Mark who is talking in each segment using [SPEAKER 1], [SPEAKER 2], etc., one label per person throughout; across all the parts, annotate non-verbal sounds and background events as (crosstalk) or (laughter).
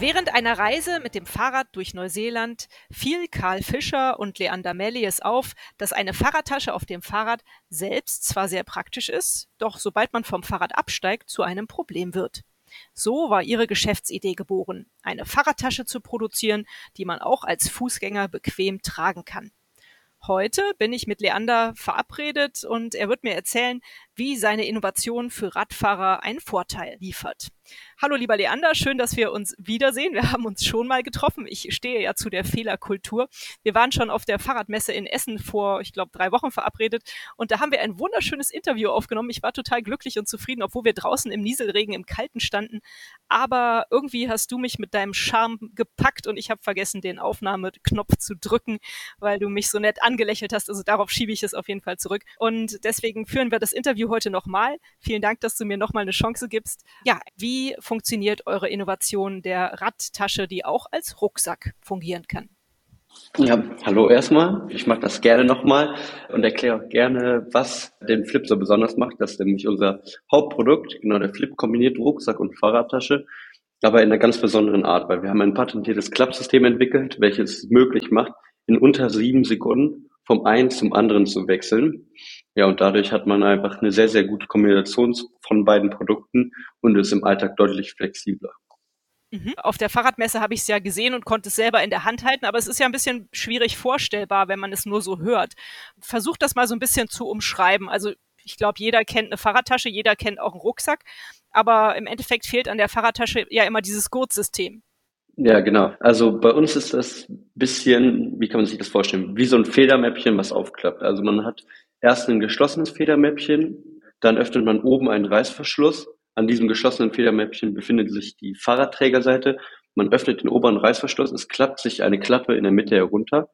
[SPEAKER 1] Während einer Reise mit dem Fahrrad durch Neuseeland fiel Karl Fischer und Leander Mellies auf, dass eine Fahrradtasche auf dem Fahrrad selbst zwar sehr praktisch ist, doch sobald man vom Fahrrad absteigt, zu einem Problem wird. So war ihre Geschäftsidee geboren, eine Fahrradtasche zu produzieren, die man auch als Fußgänger bequem tragen kann. Heute bin ich mit Leander verabredet und er wird mir erzählen, wie seine Innovation für Radfahrer einen Vorteil liefert. Hallo lieber Leander, schön, dass wir uns wiedersehen. Wir haben uns schon mal getroffen. Ich stehe ja zu der Fehlerkultur. Wir waren schon auf der Fahrradmesse in Essen vor, ich glaube, drei Wochen verabredet und da haben wir ein wunderschönes Interview aufgenommen. Ich war total glücklich und zufrieden, obwohl wir draußen im Nieselregen im Kalten standen. Aber irgendwie hast du mich mit deinem Charme gepackt und ich habe vergessen, den Aufnahmeknopf zu drücken, weil du mich so nett angelächelt hast. Also darauf schiebe ich es auf jeden Fall zurück. Und deswegen führen wir das Interview heute nochmal. Vielen Dank, dass du mir nochmal eine Chance gibst. Ja, wie funktioniert eure Innovation der Radtasche, die auch als Rucksack fungieren kann?
[SPEAKER 2] Ja, hallo erstmal. Ich mache das gerne nochmal und erkläre auch gerne, was den Flip so besonders macht. Das ist nämlich unser Hauptprodukt, genau der Flip kombiniert Rucksack und Fahrradtasche, aber in einer ganz besonderen Art, weil wir haben ein patentiertes Klappsystem entwickelt, welches es möglich macht, in unter sieben Sekunden vom einen zum anderen zu wechseln. Ja, und dadurch hat man einfach eine sehr, sehr gute Kombination von beiden Produkten und ist im Alltag deutlich flexibler.
[SPEAKER 1] Mhm. Auf der Fahrradmesse habe ich es ja gesehen und konnte es selber in der Hand halten, aber es ist ja ein bisschen schwierig vorstellbar, wenn man es nur so hört. Versucht das mal so ein bisschen zu umschreiben. Also ich glaube, jeder kennt eine Fahrradtasche, jeder kennt auch einen Rucksack, aber im Endeffekt fehlt an der Fahrradtasche ja immer dieses Gurtsystem.
[SPEAKER 2] Ja, genau. Also bei uns ist das bisschen, wie kann man sich das vorstellen, wie so ein Federmäppchen, was aufklappt. Also man hat erst ein geschlossenes Federmäppchen, dann öffnet man oben einen Reißverschluss. An diesem geschlossenen Federmäppchen befindet sich die Fahrradträgerseite. Man öffnet den oberen Reißverschluss, es klappt sich eine Klappe in der Mitte herunter.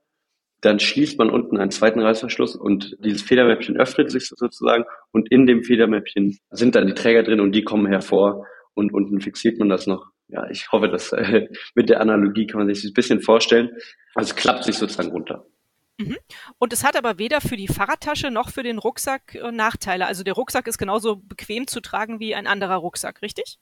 [SPEAKER 2] Dann schließt man unten einen zweiten Reißverschluss und dieses Federmäppchen öffnet sich sozusagen und in dem Federmäppchen sind dann die Träger drin und die kommen hervor und unten fixiert man das noch. Ja, ich hoffe, dass äh, (laughs) mit der Analogie kann man sich das ein bisschen vorstellen. Also es klappt sich sozusagen runter.
[SPEAKER 1] Mhm. Und es hat aber weder für die Fahrradtasche noch für den Rucksack äh, Nachteile. Also der Rucksack ist genauso bequem zu tragen wie ein anderer Rucksack, richtig?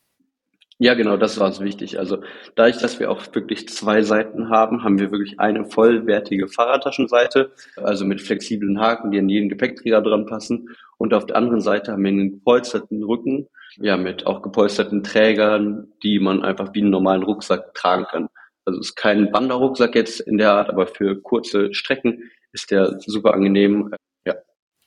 [SPEAKER 2] Ja, genau, das war es wichtig. Also dadurch, dass wir auch wirklich zwei Seiten haben, haben wir wirklich eine vollwertige Fahrradtaschenseite, also mit flexiblen Haken, die an jeden Gepäckträger dran passen. Und auf der anderen Seite haben wir einen gepolsterten Rücken, ja, mit auch gepolsterten Trägern, die man einfach wie einen normalen Rucksack tragen kann. Also es ist kein Wanderrucksack jetzt in der Art, aber für kurze Strecken ist der super angenehm. Ja.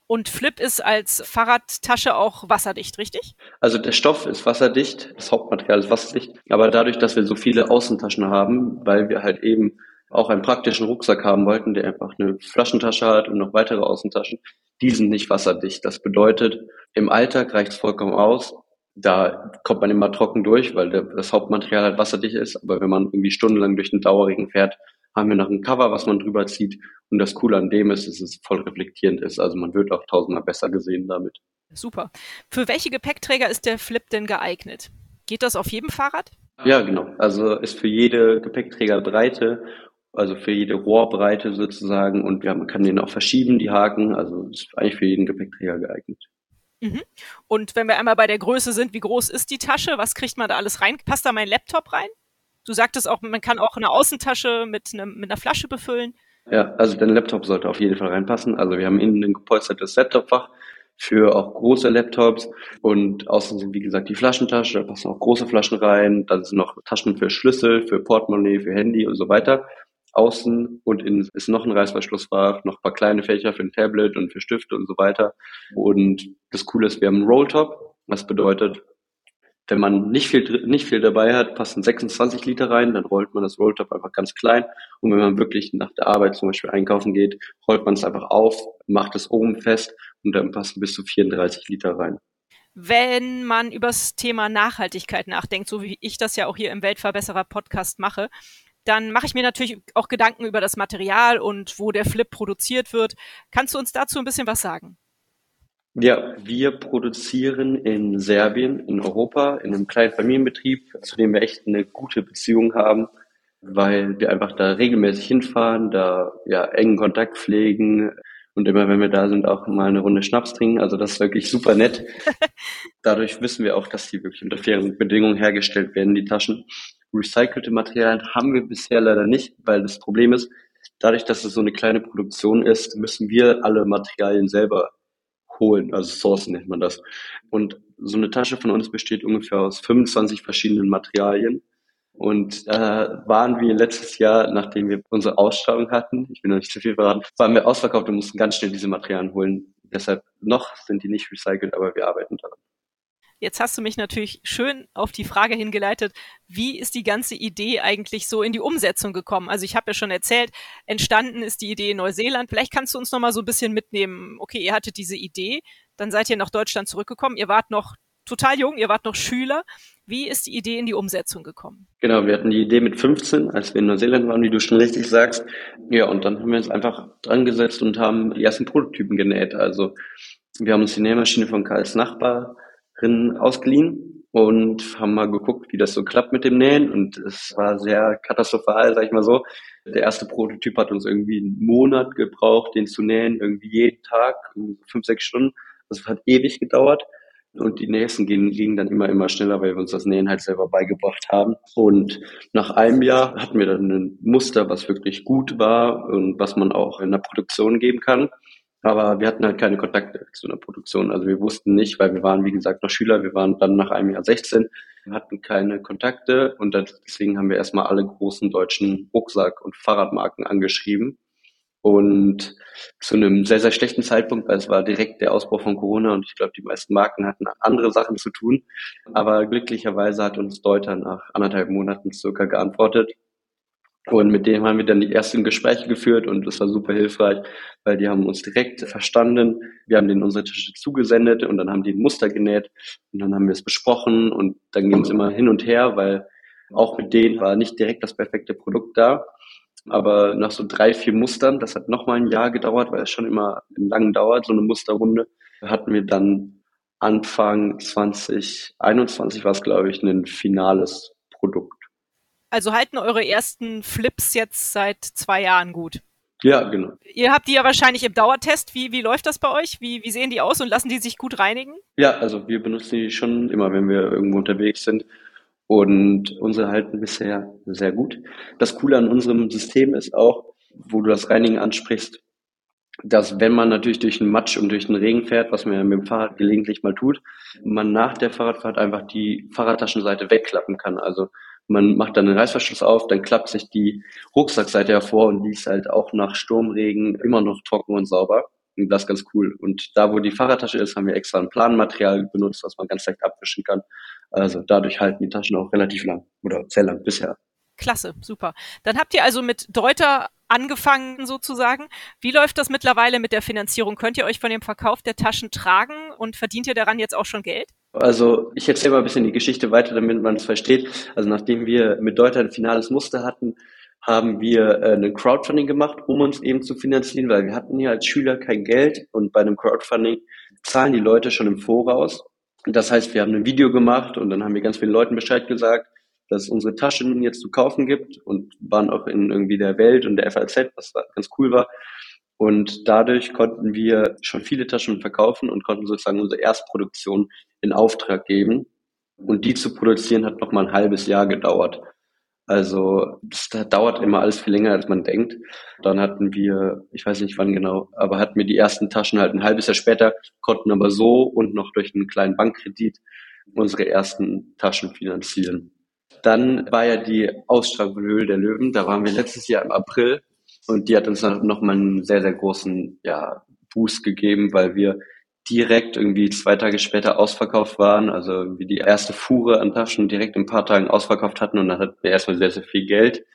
[SPEAKER 1] Und Flip ist als Fahrradtasche auch wasserdicht, richtig?
[SPEAKER 2] Also der Stoff ist wasserdicht, das Hauptmaterial ist wasserdicht, aber dadurch, dass wir so viele Außentaschen haben, weil wir halt eben auch einen praktischen Rucksack haben wollten, der einfach eine Flaschentasche hat und noch weitere Außentaschen, die sind nicht wasserdicht. Das bedeutet, im Alltag reicht es vollkommen aus, da kommt man immer trocken durch, weil das Hauptmaterial halt wasserdicht ist. Aber wenn man irgendwie stundenlang durch den Dauerregen fährt, haben wir noch ein Cover, was man drüber zieht. Und das Coole an dem ist, dass es voll reflektierend ist. Also man wird auch tausendmal besser gesehen damit.
[SPEAKER 1] Super. Für welche Gepäckträger ist der Flip denn geeignet? Geht das auf jedem Fahrrad?
[SPEAKER 2] Ja, genau. Also ist für jede Gepäckträgerbreite, also für jede Rohrbreite sozusagen. Und ja, man kann den auch verschieben, die Haken. Also ist eigentlich für jeden Gepäckträger geeignet.
[SPEAKER 1] Mhm. Und wenn wir einmal bei der Größe sind, wie groß ist die Tasche? Was kriegt man da alles rein? Passt da mein Laptop rein? Du sagtest auch, man kann auch eine Außentasche mit, ne, mit einer Flasche befüllen.
[SPEAKER 2] Ja, also dein Laptop sollte auf jeden Fall reinpassen. Also wir haben innen ein gepolstertes Laptopfach für auch große Laptops und außen sind wie gesagt die Flaschentasche, da passen auch große Flaschen rein, dann sind noch Taschen für Schlüssel, für Portemonnaie, für Handy und so weiter außen und innen ist noch ein Reißverschlussfach, noch ein paar kleine Fächer für ein Tablet und für Stifte und so weiter. Und das Coole ist, wir haben einen Rolltop, was bedeutet, wenn man nicht viel, nicht viel dabei hat, passen 26 Liter rein, dann rollt man das Rolltop einfach ganz klein. Und wenn man wirklich nach der Arbeit zum Beispiel einkaufen geht, rollt man es einfach auf, macht es oben fest und dann passen bis zu 34 Liter rein
[SPEAKER 1] wenn man über das Thema Nachhaltigkeit nachdenkt, so wie ich das ja auch hier im Weltverbesserer Podcast mache, dann mache ich mir natürlich auch Gedanken über das Material und wo der Flip produziert wird. Kannst du uns dazu ein bisschen was sagen?
[SPEAKER 2] Ja, wir produzieren in Serbien, in Europa, in einem kleinen Familienbetrieb, zu dem wir echt eine gute Beziehung haben, weil wir einfach da regelmäßig hinfahren, da ja engen Kontakt pflegen und immer wenn wir da sind auch mal eine Runde Schnaps trinken. Also das ist wirklich super nett. (laughs) Dadurch wissen wir auch, dass die wirklich unter fairen Bedingungen hergestellt werden, die Taschen. Recycelte Materialien haben wir bisher leider nicht, weil das Problem ist, dadurch, dass es so eine kleine Produktion ist, müssen wir alle Materialien selber holen, also Sourcen nennt man das. Und so eine Tasche von uns besteht ungefähr aus 25 verschiedenen Materialien. Und äh, waren wir letztes Jahr, nachdem wir unsere Ausstellung hatten, ich will noch nicht zu viel verraten, waren wir ausverkauft und mussten ganz schnell diese Materialien holen. Deshalb noch sind die nicht recycelt, aber wir arbeiten daran.
[SPEAKER 1] Jetzt hast du mich natürlich schön auf die Frage hingeleitet, wie ist die ganze Idee eigentlich so in die Umsetzung gekommen? Also ich habe ja schon erzählt, entstanden ist die Idee in Neuseeland. Vielleicht kannst du uns noch mal so ein bisschen mitnehmen. Okay, ihr hattet diese Idee, dann seid ihr nach Deutschland zurückgekommen. Ihr wart noch total jung, ihr wart noch Schüler. Wie ist die Idee in die Umsetzung gekommen?
[SPEAKER 2] Genau, wir hatten die Idee mit 15, als wir in Neuseeland waren, wie du schon richtig sagst. Ja, und dann haben wir uns einfach dran gesetzt und haben die ersten Prototypen genäht. Also wir haben uns die Nähmaschine von Karls Nachbar ausgeliehen und haben mal geguckt, wie das so klappt mit dem Nähen und es war sehr katastrophal, sag ich mal so. Der erste Prototyp hat uns irgendwie einen Monat gebraucht, den zu nähen, irgendwie jeden Tag, fünf, sechs Stunden. Das hat ewig gedauert. Und die nächsten gingen, gingen dann immer, immer schneller, weil wir uns das Nähen halt selber beigebracht haben. Und nach einem Jahr hatten wir dann ein Muster, was wirklich gut war und was man auch in der Produktion geben kann. Aber wir hatten halt keine Kontakte zu einer Produktion. Also wir wussten nicht, weil wir waren, wie gesagt, noch Schüler. Wir waren dann nach einem Jahr 16, wir hatten keine Kontakte und deswegen haben wir erstmal alle großen deutschen Rucksack- und Fahrradmarken angeschrieben. Und zu einem sehr, sehr schlechten Zeitpunkt, weil es war direkt der Ausbruch von Corona und ich glaube, die meisten Marken hatten andere Sachen zu tun. Aber glücklicherweise hat uns Deuter nach anderthalb Monaten circa geantwortet und mit dem haben wir dann die ersten Gespräche geführt und das war super hilfreich, weil die haben uns direkt verstanden. Wir haben denen unsere Tische zugesendet und dann haben die ein Muster genäht und dann haben wir es besprochen und dann ging es immer hin und her, weil auch mit denen war nicht direkt das perfekte Produkt da. Aber nach so drei, vier Mustern, das hat nochmal ein Jahr gedauert, weil es schon immer lang dauert, so eine Musterrunde, hatten wir dann Anfang 2021 war es, glaube ich, ein finales Produkt.
[SPEAKER 1] Also halten eure ersten Flips jetzt seit zwei Jahren gut?
[SPEAKER 2] Ja, genau.
[SPEAKER 1] Ihr habt die ja wahrscheinlich im Dauertest. Wie, wie läuft das bei euch? Wie, wie sehen die aus und lassen die sich gut reinigen?
[SPEAKER 2] Ja, also wir benutzen die schon immer, wenn wir irgendwo unterwegs sind. Und unsere halten bisher sehr gut. Das Coole an unserem System ist auch, wo du das Reinigen ansprichst, dass wenn man natürlich durch den Matsch und durch den Regen fährt, was man ja mit dem Fahrrad gelegentlich mal tut, man nach der Fahrradfahrt einfach die Fahrradtaschenseite wegklappen kann. Also man macht dann den Reißverschluss auf, dann klappt sich die Rucksackseite hervor und die ist halt auch nach Sturmregen immer noch trocken und sauber. Und das ist ganz cool. Und da, wo die Fahrradtasche ist, haben wir extra ein Planmaterial benutzt, was man ganz leicht abwischen kann. Also dadurch halten die Taschen auch relativ lang oder sehr lang bisher.
[SPEAKER 1] Klasse, super. Dann habt ihr also mit Deuter angefangen sozusagen. Wie läuft das mittlerweile mit der Finanzierung? Könnt ihr euch von dem Verkauf der Taschen tragen und verdient ihr daran jetzt auch schon Geld?
[SPEAKER 2] Also ich erzähle mal ein bisschen die Geschichte weiter, damit man es versteht. Also nachdem wir mit Deuter ein finales Muster hatten, haben wir äh, ein Crowdfunding gemacht, um uns eben zu finanzieren, weil wir hatten ja als Schüler kein Geld und bei einem Crowdfunding zahlen die Leute schon im Voraus. Das heißt, wir haben ein Video gemacht und dann haben wir ganz vielen Leuten Bescheid gesagt, dass es unsere Taschen jetzt zu kaufen gibt und waren auch in irgendwie der Welt und der FAZ, was ganz cool war. Und dadurch konnten wir schon viele Taschen verkaufen und konnten sozusagen unsere Erstproduktion in Auftrag geben. Und die zu produzieren hat noch mal ein halbes Jahr gedauert. Also das dauert immer alles viel länger, als man denkt. Dann hatten wir, ich weiß nicht wann genau, aber hatten wir die ersten Taschen halt ein halbes Jahr später, konnten aber so und noch durch einen kleinen Bankkredit unsere ersten Taschen finanzieren. Dann war ja die Ausstrahlung von Höhle der Löwen. Da waren wir letztes Jahr im April und die hat uns nochmal einen sehr, sehr großen ja, Boost gegeben, weil wir direkt irgendwie zwei Tage später ausverkauft waren. Also wie die erste Fuhre an Taschen direkt in ein paar Tagen ausverkauft hatten und dann hatten wir erstmal sehr, sehr viel Geld.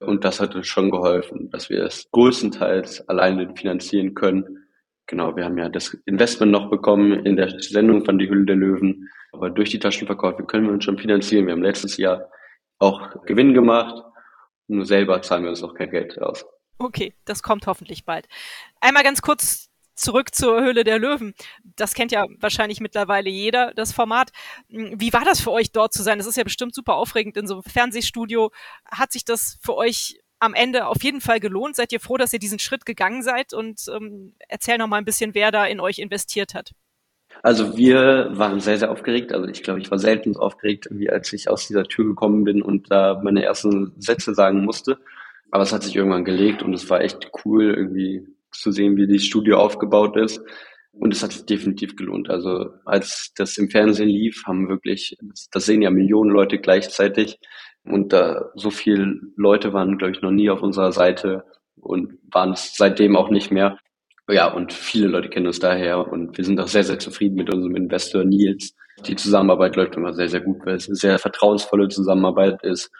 [SPEAKER 2] Und das hat uns schon geholfen, dass wir es größtenteils alleine finanzieren können. Genau, wir haben ja das Investment noch bekommen in der Sendung von Die Hülle der Löwen. Aber durch die Taschenverkäufe können wir uns schon finanzieren. Wir haben letztes Jahr auch Gewinn gemacht Nur selber zahlen wir uns noch kein Geld aus.
[SPEAKER 1] Okay, das kommt hoffentlich bald. Einmal ganz kurz zurück zur Höhle der Löwen. Das kennt ja wahrscheinlich mittlerweile jeder, das Format. Wie war das für euch dort zu sein? Das ist ja bestimmt super aufregend in so einem Fernsehstudio. Hat sich das für euch am Ende auf jeden Fall gelohnt? Seid ihr froh, dass ihr diesen Schritt gegangen seid? Und ähm, erzähl noch mal ein bisschen, wer da in euch investiert hat.
[SPEAKER 2] Also wir waren sehr, sehr aufgeregt. Also ich glaube, ich war selten so aufgeregt, wie als ich aus dieser Tür gekommen bin und da meine ersten Sätze sagen musste. Aber es hat sich irgendwann gelegt und es war echt cool, irgendwie zu sehen, wie das Studio aufgebaut ist. Und es hat sich definitiv gelohnt. Also als das im Fernsehen lief, haben wirklich, das sehen ja Millionen Leute gleichzeitig. Und da so viele Leute waren, glaube ich, noch nie auf unserer Seite und waren es seitdem auch nicht mehr. Ja, und viele Leute kennen uns daher und wir sind auch sehr, sehr zufrieden mit unserem Investor Nils. Die Zusammenarbeit läuft immer sehr, sehr gut, weil es eine sehr vertrauensvolle Zusammenarbeit ist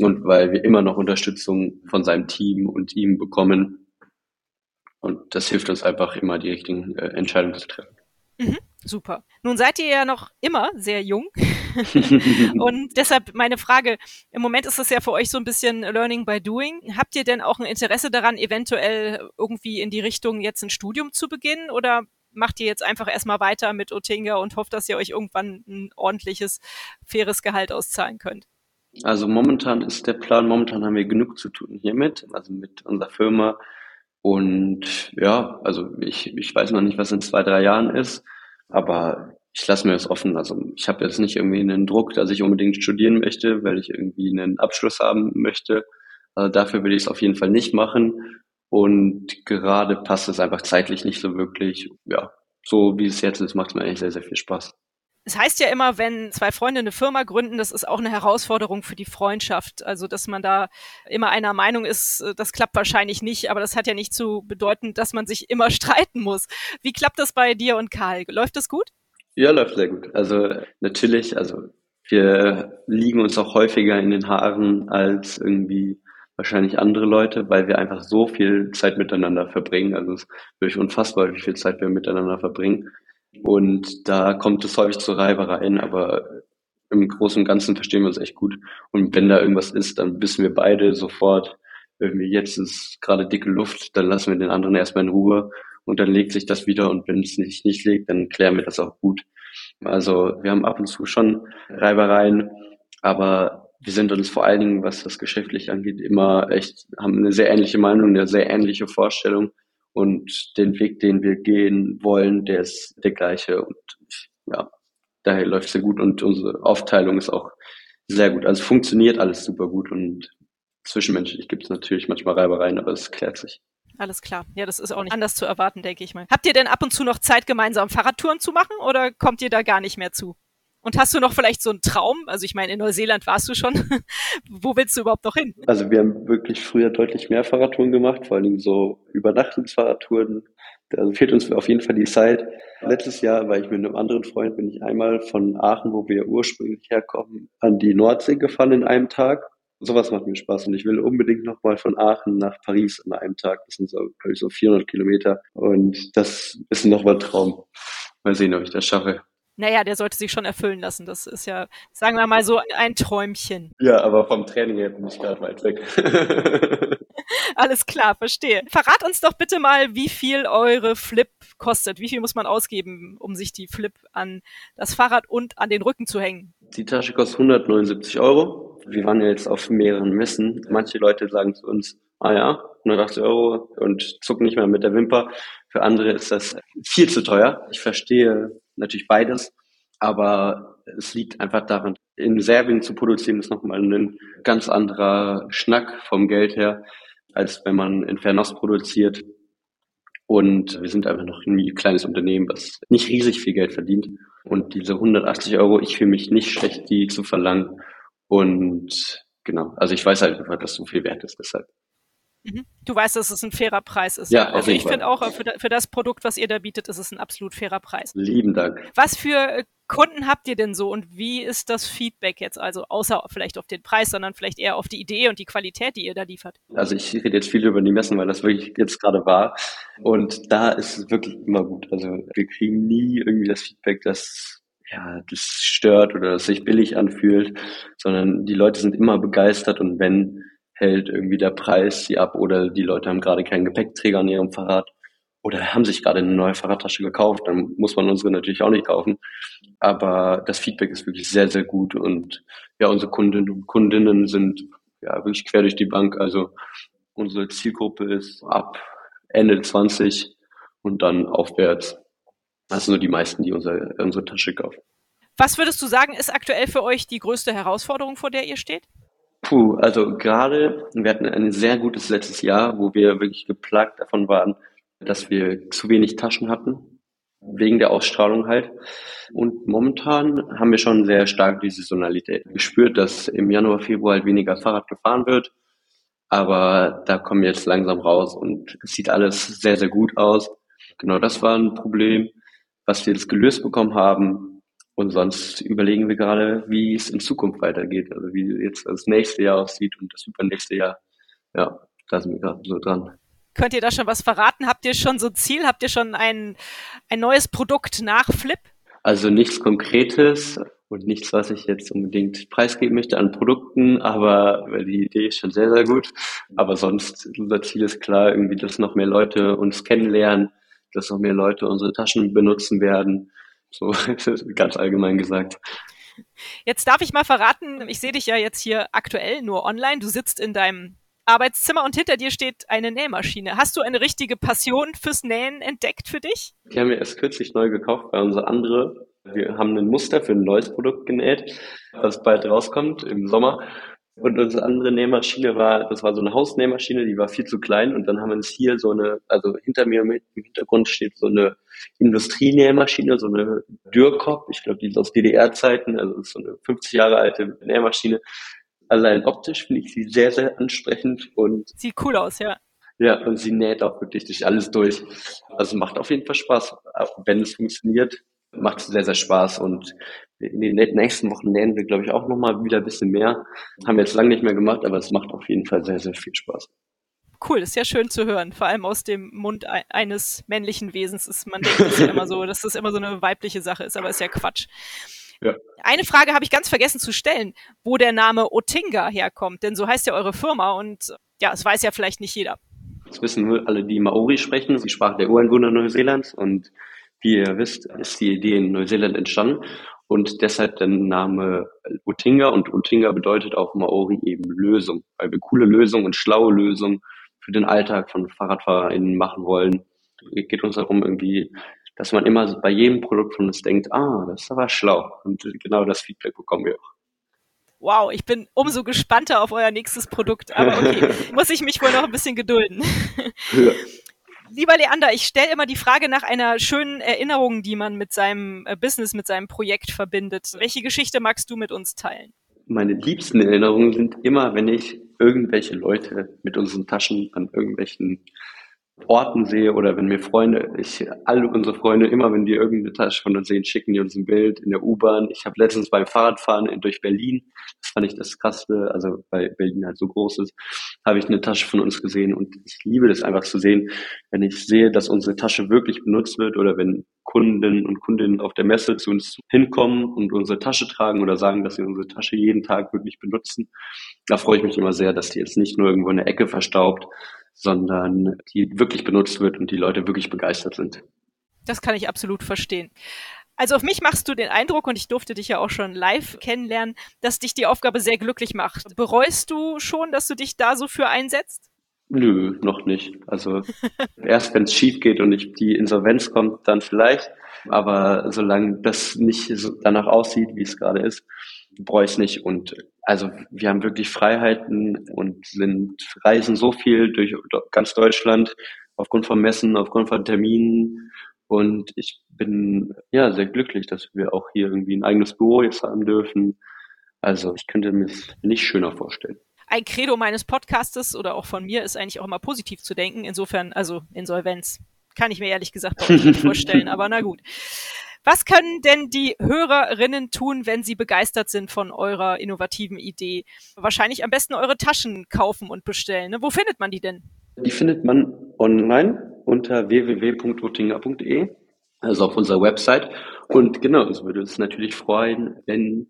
[SPEAKER 2] und weil wir immer noch Unterstützung von seinem Team und ihm bekommen. Und das hilft uns einfach immer, die richtigen äh, Entscheidungen zu treffen.
[SPEAKER 1] Mhm, super. Nun seid ihr ja noch immer sehr jung. (laughs) und deshalb meine Frage, im Moment ist das ja für euch so ein bisschen Learning by Doing. Habt ihr denn auch ein Interesse daran, eventuell irgendwie in die Richtung jetzt ein Studium zu beginnen oder macht ihr jetzt einfach erstmal weiter mit Otinga und hofft, dass ihr euch irgendwann ein ordentliches, faires Gehalt auszahlen könnt?
[SPEAKER 2] Also momentan ist der Plan, momentan haben wir genug zu tun hiermit, also mit unserer Firma. Und ja, also ich, ich weiß noch nicht, was in zwei, drei Jahren ist, aber ich lasse mir das offen. Also ich habe jetzt nicht irgendwie einen Druck, dass ich unbedingt studieren möchte, weil ich irgendwie einen Abschluss haben möchte. Also dafür will ich es auf jeden Fall nicht machen. Und gerade passt es einfach zeitlich nicht so wirklich. Ja, so wie es jetzt ist, macht es mir eigentlich sehr, sehr viel Spaß.
[SPEAKER 1] Es heißt ja immer, wenn zwei Freunde eine Firma gründen, das ist auch eine Herausforderung für die Freundschaft. Also, dass man da immer einer Meinung ist, äh, das klappt wahrscheinlich nicht, aber das hat ja nicht zu bedeuten, dass man sich immer (laughs) streiten muss. Wie klappt das bei dir und Karl? Läuft das gut?
[SPEAKER 2] Ja, läuft sehr gut. Also natürlich, also wir liegen uns auch häufiger in den Haaren als irgendwie wahrscheinlich andere Leute, weil wir einfach so viel Zeit miteinander verbringen. Also es ist wirklich unfassbar, wie viel Zeit wir miteinander verbringen. Und da kommt es häufig zu Reibereien, aber im Großen und Ganzen verstehen wir uns echt gut. Und wenn da irgendwas ist, dann wissen wir beide sofort, irgendwie jetzt ist gerade dicke Luft, dann lassen wir den anderen erstmal in Ruhe und dann legt sich das wieder und wenn es sich nicht legt, dann klären wir das auch gut. Also wir haben ab und zu schon Reibereien, aber wir sind uns vor allen Dingen, was das geschäftlich angeht, immer echt, haben eine sehr ähnliche Meinung, eine sehr ähnliche Vorstellung und den Weg, den wir gehen wollen, der ist der gleiche und ja, daher läuft es sehr gut und unsere Aufteilung ist auch sehr gut. Also funktioniert alles super gut und zwischenmenschlich gibt es natürlich manchmal Reibereien, aber es klärt sich.
[SPEAKER 1] Alles klar. Ja, das ist auch nicht anders zu erwarten, denke ich mal. Habt ihr denn ab und zu noch Zeit, gemeinsam Fahrradtouren zu machen oder kommt ihr da gar nicht mehr zu? Und hast du noch vielleicht so einen Traum? Also ich meine, in Neuseeland warst du schon. (laughs) Wo willst du überhaupt noch hin?
[SPEAKER 2] Also wir haben wirklich früher deutlich mehr Fahrradtouren gemacht, vor allem so Übernachtungsfahrradtouren. Da fehlt uns auf jeden Fall die Zeit. Letztes Jahr war ich mit einem anderen Freund, bin ich einmal von Aachen, wo wir ursprünglich herkommen, an die Nordsee gefahren in einem Tag. Sowas macht mir Spaß und ich will unbedingt nochmal von Aachen nach Paris an einem Tag. Das sind so, glaube ich, so 400 Kilometer und das ist nochmal ein Traum. Mal sehen, ob ich das schaffe.
[SPEAKER 1] Naja, der sollte sich schon erfüllen lassen. Das ist ja, sagen wir mal so, ein Träumchen.
[SPEAKER 2] Ja, aber vom Training her bin ich gerade weit weg. (laughs)
[SPEAKER 1] Alles klar, verstehe. Verrat uns doch bitte mal, wie viel eure Flip kostet. Wie viel muss man ausgeben, um sich die Flip an das Fahrrad und an den Rücken zu hängen?
[SPEAKER 2] Die Tasche kostet 179 Euro. Wir waren ja jetzt auf mehreren Messen. Manche Leute sagen zu uns, ah ja, 180 Euro und zucken nicht mehr mit der Wimper. Für andere ist das viel zu teuer. Ich verstehe natürlich beides, aber es liegt einfach daran, in Serbien zu produzieren ist nochmal ein ganz anderer Schnack vom Geld her, als wenn man in Fernost produziert. Und wir sind einfach noch ein kleines Unternehmen, was nicht riesig viel Geld verdient. Und diese 180 Euro, ich fühle mich nicht schlecht, die zu verlangen. Und genau, also ich weiß halt einfach, dass so viel wert ist deshalb.
[SPEAKER 1] Mhm. Du weißt, dass es ein fairer Preis ist.
[SPEAKER 2] Ja,
[SPEAKER 1] also ich finde auch, für, für, das Produkt, was ihr da bietet, ist es ein absolut fairer Preis.
[SPEAKER 2] Lieben Dank.
[SPEAKER 1] Was für äh, Kunden habt ihr denn so und wie ist das Feedback jetzt? Also außer vielleicht auf den Preis, sondern vielleicht eher auf die Idee und die Qualität, die ihr da liefert.
[SPEAKER 2] Also ich rede jetzt viel über die Messen, weil das wirklich jetzt gerade war. Und da ist es wirklich immer gut. Also wir kriegen nie irgendwie das Feedback, dass ja, das stört oder das sich billig anfühlt, sondern die Leute sind immer begeistert und wenn hält irgendwie der Preis sie ab oder die Leute haben gerade keinen Gepäckträger an ihrem Fahrrad oder haben sich gerade eine neue Fahrradtasche gekauft, dann muss man unsere natürlich auch nicht kaufen. Aber das Feedback ist wirklich sehr, sehr gut und ja, unsere Kundinnen und Kundinnen sind ja wirklich quer durch die Bank. Also unsere Zielgruppe ist ab Ende 20 und dann aufwärts. Das sind nur die meisten, die unsere, unsere Tasche kaufen.
[SPEAKER 1] Was würdest du sagen, ist aktuell für euch die größte Herausforderung, vor der ihr steht?
[SPEAKER 2] Puh, also gerade, wir hatten ein sehr gutes letztes Jahr, wo wir wirklich geplagt davon waren, dass wir zu wenig Taschen hatten, wegen der Ausstrahlung halt. Und momentan haben wir schon sehr stark die Saisonalität gespürt, dass im Januar, Februar halt weniger Fahrrad gefahren wird. Aber da kommen wir jetzt langsam raus und es sieht alles sehr, sehr gut aus. Genau das war ein Problem, was wir jetzt gelöst bekommen haben. Und sonst überlegen wir gerade, wie es in Zukunft weitergeht. Also wie jetzt das nächste Jahr aussieht und das übernächste Jahr. Ja, da sind wir gerade so dran.
[SPEAKER 1] Könnt ihr da schon was verraten? Habt ihr schon so ein Ziel? Habt ihr schon ein, ein neues Produkt nach Flip?
[SPEAKER 2] Also nichts Konkretes und nichts, was ich jetzt unbedingt preisgeben möchte an Produkten, aber die Idee ist schon sehr, sehr gut. Aber sonst, unser Ziel ist klar, irgendwie, dass noch mehr Leute uns kennenlernen, dass noch mehr Leute unsere Taschen benutzen werden. So (laughs) ganz allgemein gesagt.
[SPEAKER 1] Jetzt darf ich mal verraten, ich sehe dich ja jetzt hier aktuell nur online. Du sitzt in deinem Arbeitszimmer und hinter dir steht eine Nähmaschine. Hast du eine richtige Passion fürs Nähen entdeckt für dich?
[SPEAKER 2] Die haben wir erst kürzlich neu gekauft bei unserer andere. Wir haben ein Muster für ein neues Produkt genäht, was bald rauskommt im Sommer. Und unsere andere Nähmaschine war, das war so eine Hausnähmaschine, die war viel zu klein. Und dann haben wir uns hier so eine, also hinter mir im Hintergrund steht so eine Industrienähmaschine, so eine Dürrkopf. Ich glaube, die ist aus DDR-Zeiten, also ist so eine 50 Jahre alte Nähmaschine. Allein optisch finde ich sie sehr, sehr ansprechend und.
[SPEAKER 1] Sieht cool aus, ja.
[SPEAKER 2] Ja, und sie näht auch wirklich durch alles durch. Also macht auf jeden Fall Spaß. Wenn es funktioniert, macht es sehr, sehr Spaß. Und in den nächsten Wochen nähen wir, glaube ich, auch nochmal wieder ein bisschen mehr. Haben wir jetzt lange nicht mehr gemacht, aber es macht auf jeden Fall sehr, sehr viel Spaß.
[SPEAKER 1] Cool, ist ja schön zu hören, vor allem aus dem Mund eines männlichen Wesens. Ist, man denkt das ja immer so, dass das immer so eine weibliche Sache ist, aber ist ja Quatsch. Ja. Eine Frage habe ich ganz vergessen zu stellen, wo der Name Otinga herkommt, denn so heißt ja eure Firma und ja, es weiß ja vielleicht nicht jeder.
[SPEAKER 2] Das wissen nur alle, die Maori sprechen, die Sprache der Ureinwohner Neuseelands und wie ihr wisst, ist die Idee in Neuseeland entstanden und deshalb der Name Utinga und Utinga bedeutet auf Maori eben Lösung, weil wir coole Lösungen und schlaue Lösungen für den Alltag von FahrradfahrerInnen machen wollen. Es geht uns darum irgendwie, dass man immer bei jedem Produkt von uns denkt, ah, das ist aber schlau und genau das Feedback bekommen wir auch.
[SPEAKER 1] Wow, ich bin umso gespannter auf euer nächstes Produkt. Aber okay, (laughs) muss ich mich wohl noch ein bisschen gedulden. Ja. Lieber Leander, ich stelle immer die Frage nach einer schönen Erinnerung, die man mit seinem äh, Business, mit seinem Projekt verbindet. Welche Geschichte magst du mit uns teilen?
[SPEAKER 2] Meine liebsten Erinnerungen sind immer, wenn ich irgendwelche Leute mit unseren Taschen an irgendwelchen Orten sehe oder wenn mir Freunde, ich, alle unsere Freunde, immer wenn die irgendeine Tasche von uns sehen, schicken die uns ein Bild in der U-Bahn. Ich habe letztens beim Fahrradfahren durch Berlin, das fand ich das krasseste, also weil Berlin halt so groß ist, habe ich eine Tasche von uns gesehen und ich liebe das einfach zu sehen, wenn ich sehe, dass unsere Tasche wirklich benutzt wird oder wenn Kunden und Kundinnen auf der Messe zu uns hinkommen und unsere Tasche tragen oder sagen, dass sie unsere Tasche jeden Tag wirklich benutzen. Da freue ich mich immer sehr, dass die jetzt nicht nur irgendwo in der Ecke verstaubt, sondern die wirklich benutzt wird und die Leute wirklich begeistert sind.
[SPEAKER 1] Das kann ich absolut verstehen. Also auf mich machst du den Eindruck, und ich durfte dich ja auch schon live kennenlernen, dass dich die Aufgabe sehr glücklich macht. Bereust du schon, dass du dich da so für einsetzt?
[SPEAKER 2] Nö, noch nicht. Also (laughs) erst wenn es schief geht und ich die Insolvenz kommt, dann vielleicht. Aber solange das nicht so danach aussieht, wie es gerade ist, es nicht. Und also wir haben wirklich Freiheiten und sind reisen so viel durch ganz Deutschland aufgrund von Messen, aufgrund von Terminen. Und ich bin ja sehr glücklich, dass wir auch hier irgendwie ein eigenes Büro jetzt haben dürfen. Also ich könnte mir es nicht schöner vorstellen.
[SPEAKER 1] Ein Credo meines Podcastes oder auch von mir ist eigentlich auch immer positiv zu denken. Insofern, also Insolvenz kann ich mir ehrlich gesagt nicht (laughs) vorstellen, aber na gut. Was können denn die Hörerinnen tun, wenn sie begeistert sind von eurer innovativen Idee? Wahrscheinlich am besten eure Taschen kaufen und bestellen. Ne? Wo findet man die denn?
[SPEAKER 2] Die findet man online unter www.oettinger.de, also auf unserer Website. Und genau, es würde uns natürlich freuen, wenn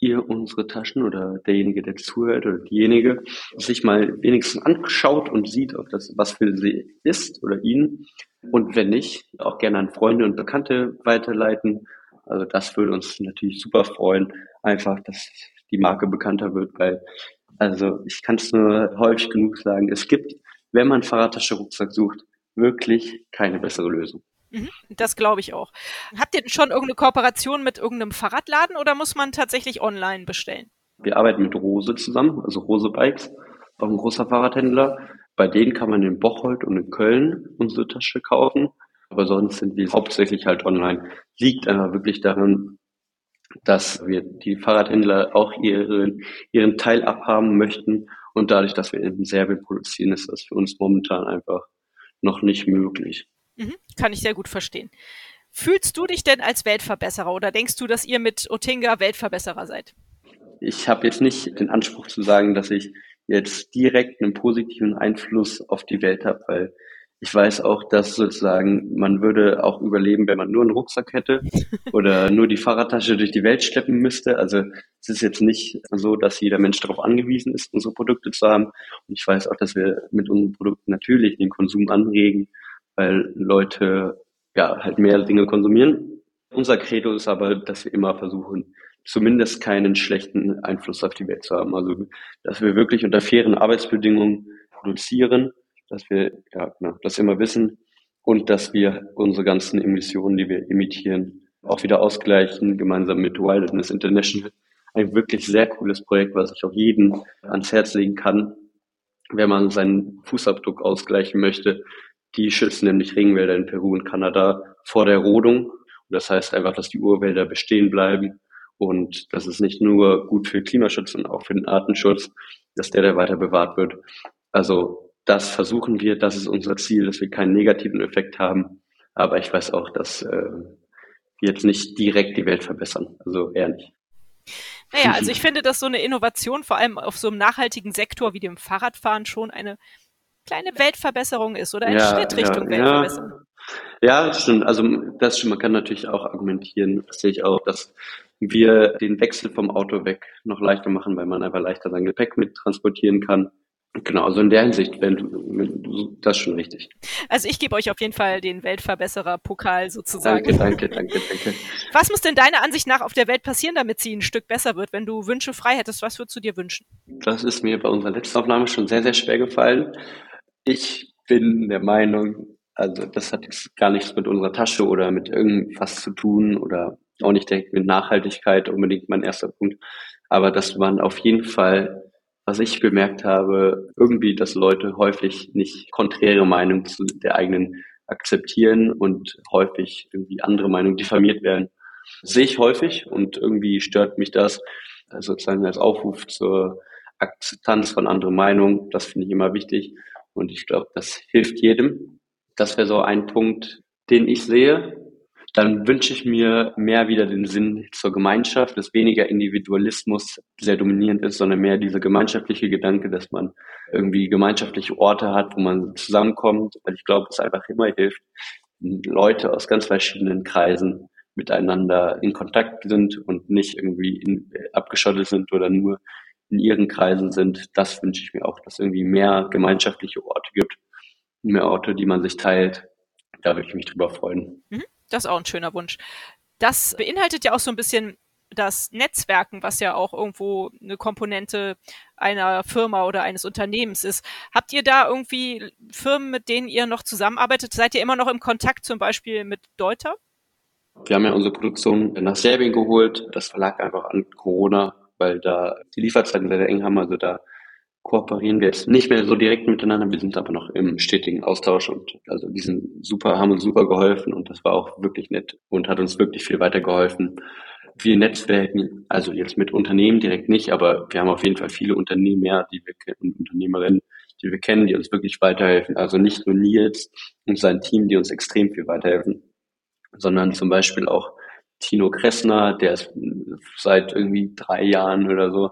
[SPEAKER 2] ihr unsere Taschen oder derjenige, der zuhört oder diejenige, sich mal wenigstens anschaut und sieht, ob das was für sie ist oder ihn. Und wenn nicht, auch gerne an Freunde und Bekannte weiterleiten. Also das würde uns natürlich super freuen, einfach, dass die Marke bekannter wird, weil, also ich kann es nur häufig genug sagen, es gibt, wenn man Fahrradtasche Rucksack sucht, wirklich keine bessere Lösung.
[SPEAKER 1] Mhm, das glaube ich auch. Habt ihr schon irgendeine Kooperation mit irgendeinem Fahrradladen oder muss man tatsächlich online bestellen?
[SPEAKER 2] Wir arbeiten mit Rose zusammen, also Rose Bikes, auch ein großer Fahrradhändler. Bei denen kann man in Bocholt und in Köln unsere Tasche kaufen. Aber sonst sind wir hauptsächlich halt online. Liegt einfach wirklich daran, dass wir die Fahrradhändler auch ihren, ihren Teil abhaben möchten. Und dadurch, dass wir in Serbien produzieren, ist das für uns momentan einfach noch nicht möglich.
[SPEAKER 1] Mhm, kann ich sehr gut verstehen. Fühlst du dich denn als Weltverbesserer oder denkst du, dass ihr mit Otinga Weltverbesserer seid?
[SPEAKER 2] Ich habe jetzt nicht den Anspruch zu sagen, dass ich jetzt direkt einen positiven Einfluss auf die Welt habe, weil ich weiß auch, dass sozusagen man würde auch überleben, wenn man nur einen Rucksack hätte (laughs) oder nur die Fahrradtasche durch die Welt schleppen müsste. Also es ist jetzt nicht so, dass jeder Mensch darauf angewiesen ist, unsere Produkte zu haben. Und ich weiß auch, dass wir mit unseren Produkten natürlich den Konsum anregen weil Leute ja halt mehr Dinge konsumieren. Unser Credo ist aber, dass wir immer versuchen, zumindest keinen schlechten Einfluss auf die Welt zu haben. Also, dass wir wirklich unter fairen Arbeitsbedingungen produzieren, dass wir ja, genau, das immer wissen und dass wir unsere ganzen Emissionen, die wir emittieren, auch wieder ausgleichen, gemeinsam mit Wilderness International. Ein wirklich sehr cooles Projekt, was ich auch jedem ans Herz legen kann, wenn man seinen Fußabdruck ausgleichen möchte, die schützen nämlich Regenwälder in Peru und Kanada vor der Rodung. Und das heißt einfach, dass die Urwälder bestehen bleiben. Und das ist nicht nur gut für Klimaschutz, sondern auch für den Artenschutz, dass der, der weiter bewahrt wird. Also das versuchen wir, das ist unser Ziel, dass wir keinen negativen Effekt haben. Aber ich weiß auch, dass äh, wir jetzt nicht direkt die Welt verbessern. Also eher nicht.
[SPEAKER 1] Naja, also ich finde, dass so eine Innovation vor allem auf so einem nachhaltigen Sektor wie dem Fahrradfahren schon eine kleine Weltverbesserung ist oder ein ja, Schritt Richtung ja, Weltverbesserung.
[SPEAKER 2] Ja. ja, stimmt. Also das stimmt. Man kann natürlich auch argumentieren, das sehe ich auch, dass wir den Wechsel vom Auto weg noch leichter machen, weil man einfach leichter sein Gepäck mit transportieren kann. Genau, also in der Hinsicht, wenn das ist schon richtig.
[SPEAKER 1] Also ich gebe euch auf jeden Fall den Weltverbesserer-Pokal sozusagen.
[SPEAKER 2] Danke, danke, danke, danke. (laughs)
[SPEAKER 1] Was muss denn deiner Ansicht nach auf der Welt passieren, damit sie ein Stück besser wird? Wenn du Wünsche frei hättest, was würdest du dir wünschen?
[SPEAKER 2] Das ist mir bei unserer letzten Aufnahme schon sehr, sehr schwer gefallen. Ich bin der Meinung, also das hat jetzt gar nichts mit unserer Tasche oder mit irgendwas zu tun oder auch nicht direkt mit Nachhaltigkeit unbedingt mein erster Punkt. Aber dass man auf jeden Fall, was ich bemerkt habe, irgendwie, dass Leute häufig nicht konträre Meinungen zu der eigenen akzeptieren und häufig irgendwie andere Meinungen diffamiert werden. Das sehe ich häufig und irgendwie stört mich das sozusagen als Aufruf zur Akzeptanz von anderen Meinungen. Das finde ich immer wichtig. Und ich glaube, das hilft jedem. Das wäre so ein Punkt, den ich sehe. Dann wünsche ich mir mehr wieder den Sinn zur Gemeinschaft, dass weniger Individualismus sehr dominierend ist, sondern mehr dieser gemeinschaftliche Gedanke, dass man irgendwie gemeinschaftliche Orte hat, wo man zusammenkommt. Weil ich glaube, es einfach immer hilft, Leute aus ganz verschiedenen Kreisen miteinander in Kontakt sind und nicht irgendwie in, abgeschottet sind oder nur in ihren Kreisen sind. Das wünsche ich mir auch, dass es irgendwie mehr gemeinschaftliche Orte gibt, mehr Orte, die man sich teilt. Da würde ich mich drüber freuen.
[SPEAKER 1] Mhm, das ist auch ein schöner Wunsch. Das beinhaltet ja auch so ein bisschen das Netzwerken, was ja auch irgendwo eine Komponente einer Firma oder eines Unternehmens ist. Habt ihr da irgendwie Firmen, mit denen ihr noch zusammenarbeitet? Seid ihr immer noch im Kontakt zum Beispiel mit Deuter?
[SPEAKER 2] Wir haben ja unsere Produktion nach Serbien geholt. Das verlag einfach an Corona weil da die Lieferzeiten sehr, sehr eng haben. Also da kooperieren wir jetzt nicht mehr so direkt miteinander. Wir sind aber noch im stetigen Austausch und also die sind super, haben uns super geholfen und das war auch wirklich nett und hat uns wirklich viel weitergeholfen. Wir netzwerken, also jetzt mit Unternehmen direkt nicht, aber wir haben auf jeden Fall viele Unternehmer, die wir kennen, Unternehmerinnen, die wir kennen, die uns wirklich weiterhelfen. Also nicht nur Nils und sein Team, die uns extrem viel weiterhelfen, sondern zum Beispiel auch Tino Kressner, der ist seit irgendwie drei Jahren oder so,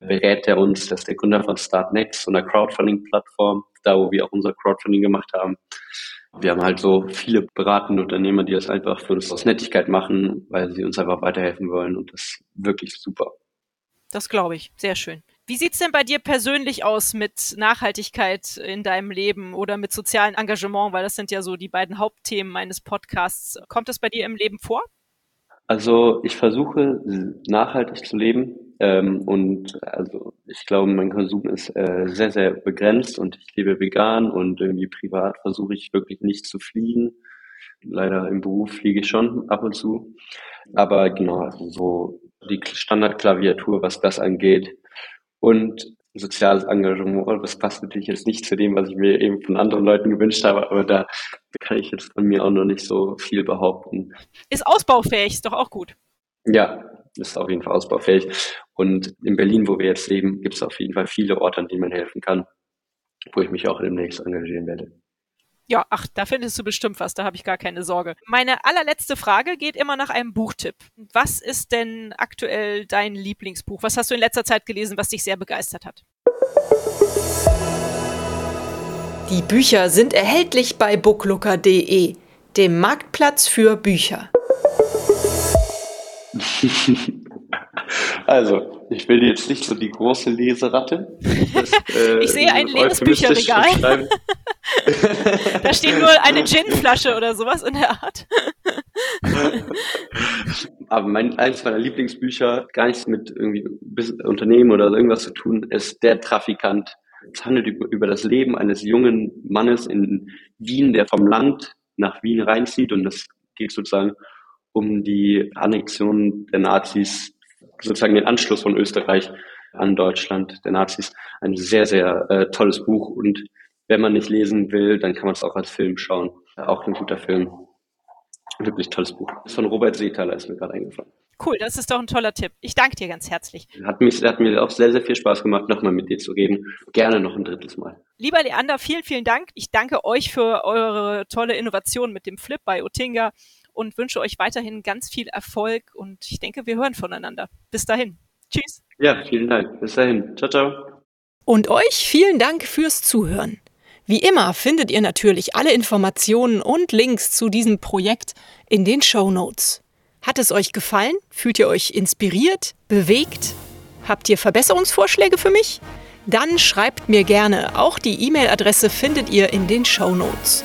[SPEAKER 2] berät er uns, das ist der Gründer von Startnext, so einer Crowdfunding-Plattform, da wo wir auch unser Crowdfunding gemacht haben. Wir haben halt so viele beratende Unternehmer, die das einfach für uns aus Nettigkeit machen, weil sie uns einfach weiterhelfen wollen und das ist wirklich super.
[SPEAKER 1] Das glaube ich. Sehr schön. Wie sieht's denn bei dir persönlich aus mit Nachhaltigkeit in deinem Leben oder mit sozialem Engagement? Weil das sind ja so die beiden Hauptthemen meines Podcasts. Kommt das bei dir im Leben vor?
[SPEAKER 2] Also ich versuche nachhaltig zu leben ähm, und also ich glaube, mein Konsum ist äh, sehr, sehr begrenzt und ich lebe vegan und irgendwie privat versuche ich wirklich nicht zu fliegen. Leider im Beruf fliege ich schon ab und zu. Aber genau, also so die Standardklaviatur, was das angeht, und soziales Engagement, das passt natürlich jetzt nicht zu dem, was ich mir eben von anderen Leuten gewünscht habe, aber da kann ich jetzt von mir auch noch nicht so viel behaupten.
[SPEAKER 1] Ist ausbaufähig, ist doch auch gut.
[SPEAKER 2] Ja, ist auf jeden Fall ausbaufähig. Und in Berlin, wo wir jetzt leben, gibt es auf jeden Fall viele Orte, an denen man helfen kann, wo ich mich auch demnächst engagieren werde.
[SPEAKER 1] Ja, ach, da findest du bestimmt was, da habe ich gar keine Sorge. Meine allerletzte Frage geht immer nach einem Buchtipp. Was ist denn aktuell dein Lieblingsbuch? Was hast du in letzter Zeit gelesen, was dich sehr begeistert hat?
[SPEAKER 3] Die Bücher sind erhältlich bei booklooker.de, dem Marktplatz für Bücher. (laughs)
[SPEAKER 2] Also, ich will jetzt nicht so die große Leseratte.
[SPEAKER 1] Das, äh, (laughs) ich sehe ein leeres Bücherregal. (laughs) da steht nur eine Ginflasche oder sowas in der Art. (laughs)
[SPEAKER 2] Aber mein, eines meiner Lieblingsbücher, gar nichts mit irgendwie Unternehmen oder irgendwas zu tun, ist Der Trafikant. Es handelt über das Leben eines jungen Mannes in Wien, der vom Land nach Wien reinzieht und das geht sozusagen um die Annexion der Nazis, sozusagen den Anschluss von Österreich an Deutschland der Nazis. Ein sehr, sehr äh, tolles Buch und wenn man nicht lesen will, dann kann man es auch als Film schauen. Auch ein guter Film. Wirklich tolles Buch. Das ist von Robert Seethaler, ist mir gerade eingefallen.
[SPEAKER 1] Cool, das ist doch ein toller Tipp. Ich danke dir ganz herzlich.
[SPEAKER 2] Hat, mich, hat mir auch sehr, sehr viel Spaß gemacht, nochmal mit dir zu reden. Gerne noch ein drittes Mal.
[SPEAKER 1] Lieber Leander, vielen, vielen Dank. Ich danke euch für eure tolle Innovation mit dem Flip bei Otinga und wünsche euch weiterhin ganz viel Erfolg und ich denke, wir hören voneinander. Bis dahin. Tschüss.
[SPEAKER 2] Ja, vielen Dank. Bis dahin. Ciao, ciao.
[SPEAKER 3] Und euch vielen Dank fürs Zuhören. Wie immer findet ihr natürlich alle Informationen und Links zu diesem Projekt in den Show Notes. Hat es euch gefallen? Fühlt ihr euch inspiriert? Bewegt? Habt ihr Verbesserungsvorschläge für mich? Dann schreibt mir gerne. Auch die E-Mail-Adresse findet ihr in den Show Notes.